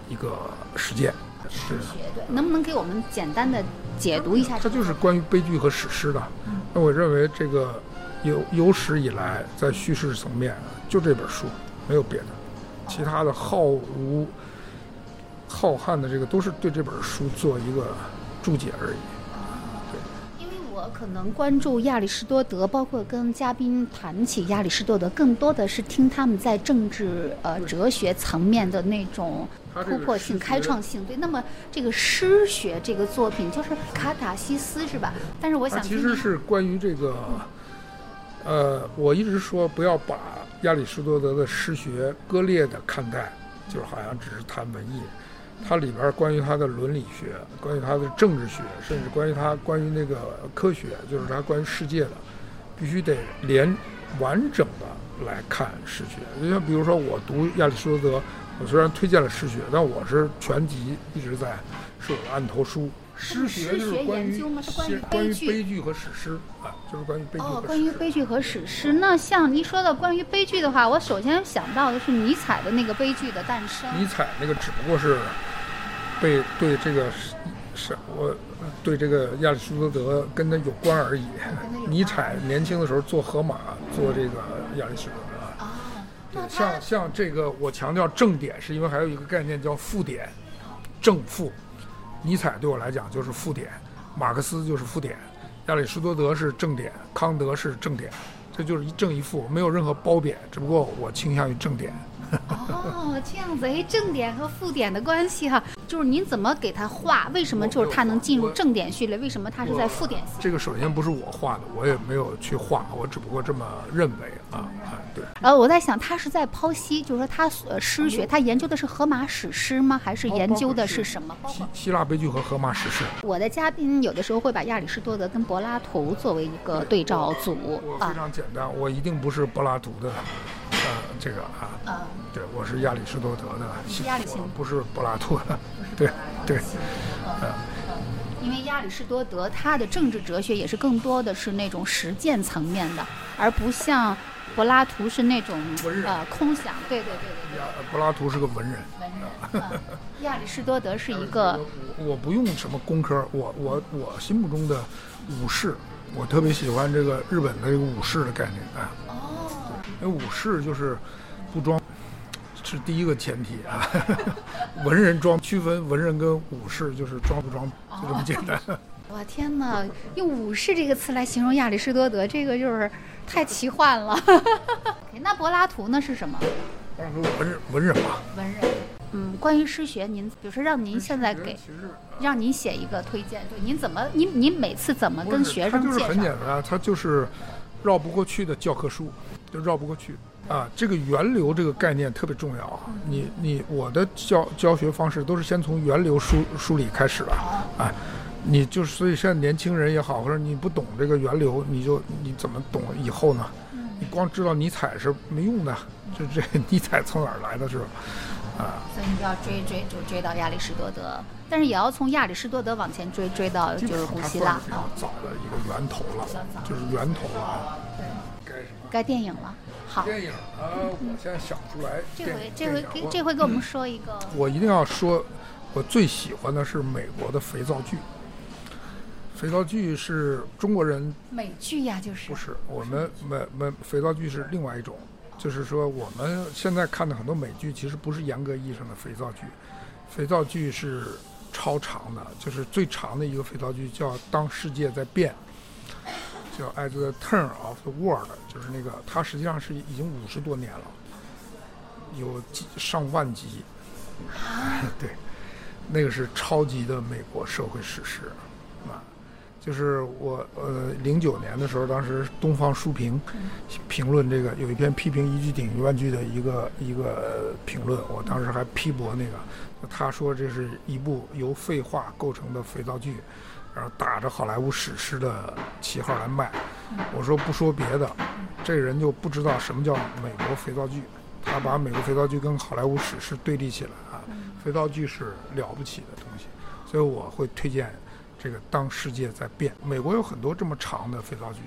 一个实践。是。对，能不能给我们简单的解读一下这就是关于悲剧和史诗的。那我认为这个有有史以来在叙事层面就这本书，没有别的，其他的浩如浩瀚的这个都是对这本书做一个注解而已。可能关注亚里士多德，包括跟嘉宾谈起亚里士多德，更多的是听他们在政治呃哲学层面的那种突破性、开创性。对，那么这个诗学这个作品就是卡塔西斯是吧？但是我想其实是关于这个，呃，我一直说不要把亚里士多德的诗学割裂的看待，就是好像只是谈文艺。它里边关于他的伦理学，关于他的政治学，甚至关于他关于那个科学，就是他关于世界的，必须得连完整的来看史学。就像比如说我读亚里士多德，我虽然推荐了史学，但我是全集一直在是我的案头书。诗学就是关于诗关于悲剧和史诗啊，就是关于悲剧和哦，史诗。关于悲剧和史诗。那像您说的关于悲剧的话，我首先想到的是尼采的那个悲剧的诞生。尼采那个只不过是被对这个是是我对这个亚里士多德跟他有关而已尼采年轻的时候做荷马，做这个亚里士多德。像像这个，我强调正点，是因为还有一个概念叫负点，正负。尼采对我来讲就是负点，马克思就是负点，亚里士多德是正点，康德是正点，这就是一正一负，没有任何褒贬，只不过我倾向于正点。哦，这样子，哎，正点和负点的关系哈。就是您怎么给他画？为什么就是他能进入正点序列？为什么他是在负点序列？这个首先不是我画的，我也没有去画，我只不过这么认为啊啊，对。呃，我在想，他是在剖析，就是说他呃诗学，他研究的是荷马史诗吗？还是研究的是什么？希希腊悲剧和荷马史诗。我的嘉宾有的时候会把亚里士多德跟柏拉图作为一个对照组啊我非。常简单，我一定不是柏拉图的，呃，这个啊，嗯。对，我是亚里士多德的，是亚里士我不是柏拉图的，对对，因为亚里士多德他的政治哲学也是更多的是那种实践层面的，而不像柏拉图是那种文呃空想。对对对对亚柏拉图是个文人，对，文人。嗯。亚里士多德是一个我我不用什么工科，我我我心目中的武士，我特别喜欢这个日本的这个武士的概念啊，哦，因为武士就是不装。是第一个前提啊，文人装区分文人跟武士就是装不装，就这么简单。我天哪，用武士这个词来形容亚里士多德，这个就是太奇幻了。那柏拉图呢是什么？柏拉图文人文人吧，文人。嗯，关于诗学，您比如说让您现在给让您写一个推荐，就，您怎么您您每次怎么跟不是它就是学生介绍？很简单，他就是绕不过去的教科书，就绕不过去啊。这个源流这个概念特别重要啊。你你我的教教学方式都是先从源流梳梳理开始的，啊。你就是所以现在年轻人也好，或者你不懂这个源流，你就你怎么懂以后呢？你光知道尼采是没用的，就这 尼采从哪儿来的是吧？啊，所以你就要追追就追到亚里士多德，但是也要从亚里士多德往前追，追到就是古希腊啊。早的一个源头了就是源头了啊。该电影了，好，电影啊，我现在想不出来。这回这回电影我这回给我们说一个，我一定要说，我最喜欢的是美国的肥皂剧。肥皂剧是中国人美剧呀，就是。不是我们美美肥皂剧是另外一种，就是说我们现在看的很多美剧其实不是严格意义上的肥皂剧，肥皂剧是超长的，就是最长的一个肥皂剧叫《当世界在变》，叫《At the Turn of the World》，就是那个它实际上是已经五十多年了，有几上万集，对，那个是超级的美国社会史诗啊。就是我呃零九年的时候，当时东方书评评论这个有一篇批评一句顶一万句的一个一个评论，我当时还批驳那个，他说这是一部由废话构成的肥皂剧，然后打着好莱坞史诗的旗号来卖。我说不说别的，这人就不知道什么叫美国肥皂剧，他把美国肥皂剧跟好莱坞史诗对立起来啊，肥皂剧是了不起的东西，所以我会推荐。这个当世界在变，美国有很多这么长的肥皂剧，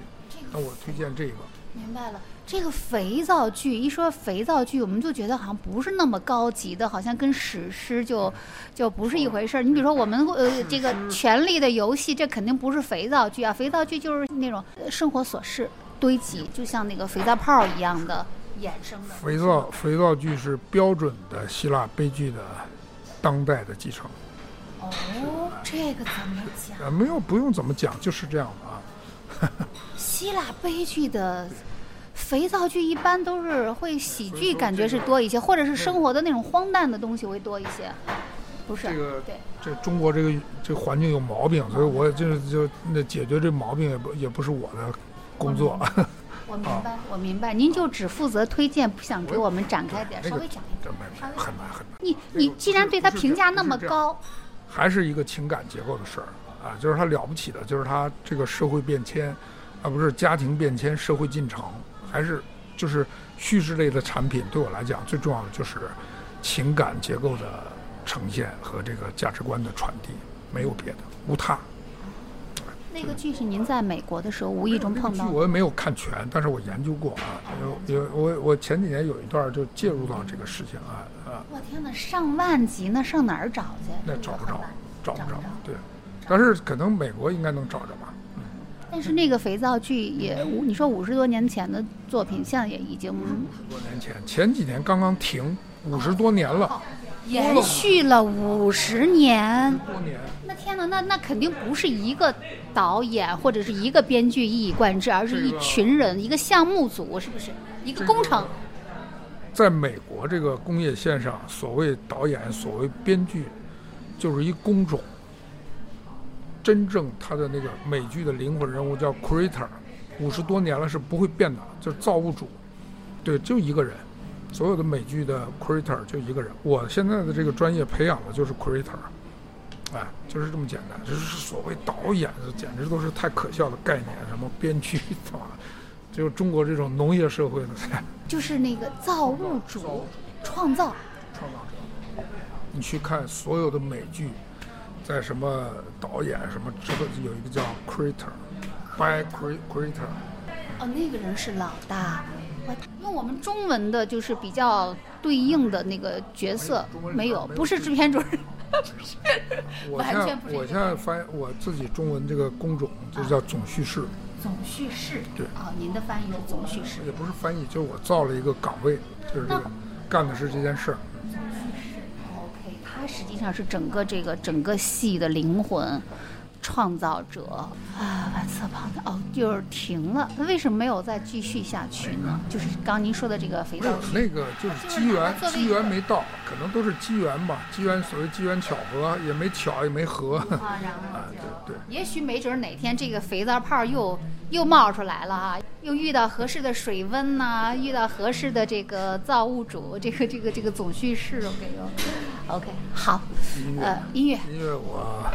那我推荐这个。明白了，这个肥皂剧一说肥皂剧，我们就觉得好像不是那么高级的，好像跟史诗就就不是一回事儿。你比如说我们呃这个《权力的游戏》，这肯定不是肥皂剧啊，肥皂剧就是那种呃生活琐事堆积，就像那个肥皂泡一样的衍生的。肥皂肥皂剧是标准的希腊悲剧的当代的继承。哦，这个怎么讲？啊，没有不用怎么讲，就是这样的啊。希腊悲剧的肥皂剧一般都是会喜剧感觉是多一些，或者是生活的那种荒诞的东西会多一些，不是？这个对。这中国这个这环境有毛病，所以我就是就那解决这毛病也不也不是我的工作。我明白，我明白，您就只负责推荐，不想给我们展开点，稍微讲一点。这没没很难很难。你你既然对他评价那么高，还是一个情感结构的事儿啊，就是他了不起的，就是他这个社会变迁，啊不是家庭变迁、社会进程，还是就是叙事类的产品，对我来讲最重要的就是情感结构的呈现和这个价值观的传递，没有别的，无他。那个剧是您在美国的时候无意中碰到的。剧我也没有看全，但是我研究过啊，有有我我前几年有一段就介入到这个事情啊啊，我天哪，上万集那上哪儿找去？那找不着找不着，对，但是可能美国应该能找着吧。但是那个肥皂剧也，五你说五十多年前的作品，现在也已经五十多年前，前几年刚刚停，五十多年了，延续了五十年。多年。那天哪，那那肯定不是一个导演或者是一个编剧一以贯之，而是一群人，一个项目组，是不是？一个工程。在美国这个工业线上，所谓导演、所谓编剧，就是一工种。真正他的那个美剧的灵魂人物叫 Creator，五十多年了是不会变的，就是造物主。对，就一个人，所有的美剧的 Creator 就一个人。我现在的这个专业培养的就是 Creator，哎，就是这么简单。就是所谓导演，简直都是太可笑的概念，什么编剧，他妈，只有中国这种农业社会的才 就是那个造物主创造，创造者。你去看所有的美剧，在什么导演什么之后有一个叫 Creator，by Cre Creator。哦，那个人是老大。我用我们中文的，就是比较对应的那个角色没有，不是制片主任，完现在全不是。我现在翻译我自己中文这个工种就叫总叙事，总叙事，对啊，您的翻译是总叙事。也不是翻译，就是我造了一个岗位，就是这个干的是这件事儿。实际上是整个这个整个戏的灵魂。创造者啊，万色旁的哦，就是停了。那为什么没有再继续下去呢？就是刚您说的这个肥皂剧，那个就是机缘，机缘没到，可能都是机缘吧。机缘所谓机缘巧合，也没巧也没合。啊，然后 啊，对对。也许没准哪天这个肥皂泡又又冒出来了哈，又遇到合适的水温呐、遇到合适的这个造物主，这个这个这个总叙事，OK 哟，OK 好，呃，音乐，音乐我。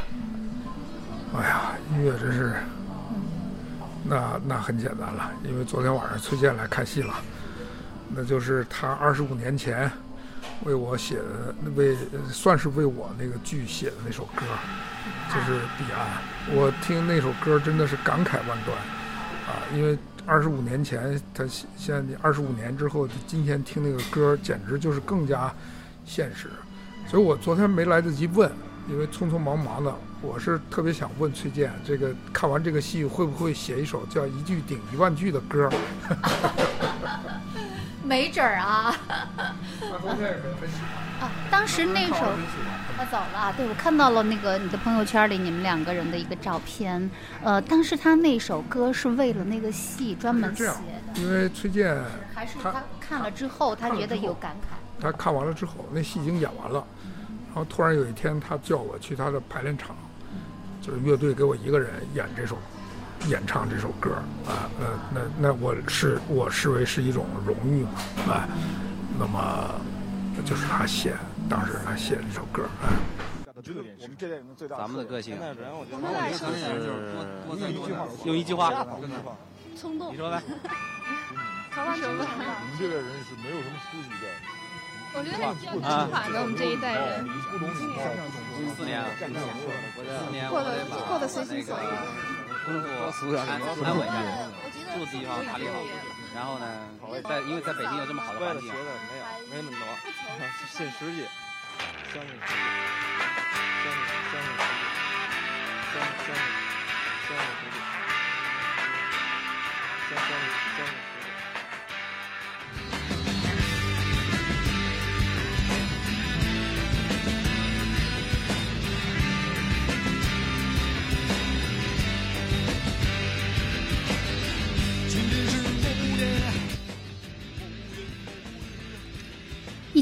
哎呀，音乐真是，那那很简单了，因为昨天晚上崔健来看戏了，那就是他二十五年前为我写的，为算是为我那个剧写的那首歌，就是《彼岸》。我听那首歌真的是感慨万端啊，因为二十五年前他现在二十五年之后，今天听那个歌简直就是更加现实，所以我昨天没来得及问。因为匆匆忙忙的，我是特别想问崔健，这个看完这个戏会不会写一首叫“一句顶一万句”的歌？没准儿啊。啊，当时那首他走了啊，对我看到了那个你的朋友圈里你们两个人的一个照片。呃，当时他那首歌是为了那个戏专门写的。因为崔健还是他看了之后，他觉得有感慨。他看完了之后，那戏已经演完了。然后突然有一天，他叫我去他的排练场，就是乐队给我一个人演这首，演唱这首歌啊，那那那我是我视为是一种荣誉嘛，啊，那么就是他写，当时他写这首歌啊。我们这代人的最大，咱们的个性，用一句话，用一句话，冲动。你说呗。曹芳怎么办？我们这代人是没有什么出息的。我觉得很挺反的，我们这一代人。四年了，四年过得过得随心所欲。工作安安稳下来，住的地方哪里好，然后呢，在因为在北京有这么好的环境，学的没有没那么多，信实际，相信实际，相信相信实际，相信相信相信实际，相相信相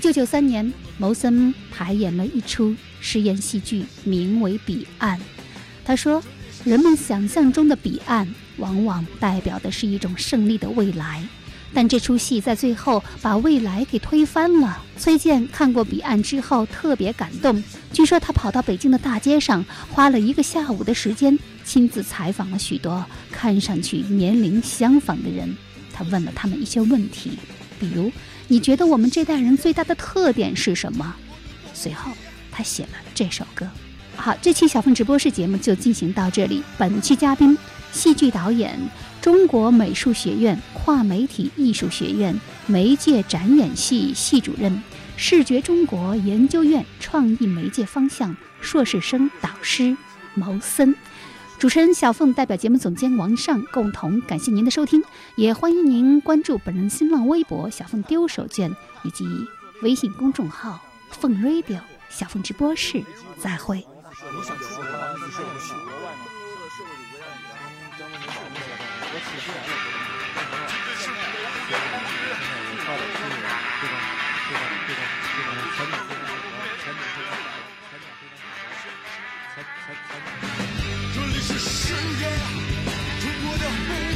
九九三年，牟森排演了一出实验戏剧，名为《彼岸》。他说：“人们想象中的彼岸，往往代表的是一种胜利的未来，但这出戏在最后把未来给推翻了。”崔健看过《彼岸》之后特别感动，据说他跑到北京的大街上，花了一个下午的时间，亲自采访了许多看上去年龄相仿的人。他问了他们一些问题，比如。你觉得我们这代人最大的特点是什么？随后，他写了这首歌。好，这期小凤直播室节目就进行到这里。本期嘉宾：戏剧导演，中国美术学院跨媒体艺术学院媒介展演系系主任，视觉中国研究院创意媒介方向硕士生导师牟森。主持人小凤代表节目总监王尚共同感谢您的收听，也欢迎您关注本人新浪微博“小凤丢手绢”以及微信公众号“凤 radio” 小凤直播室。再会。your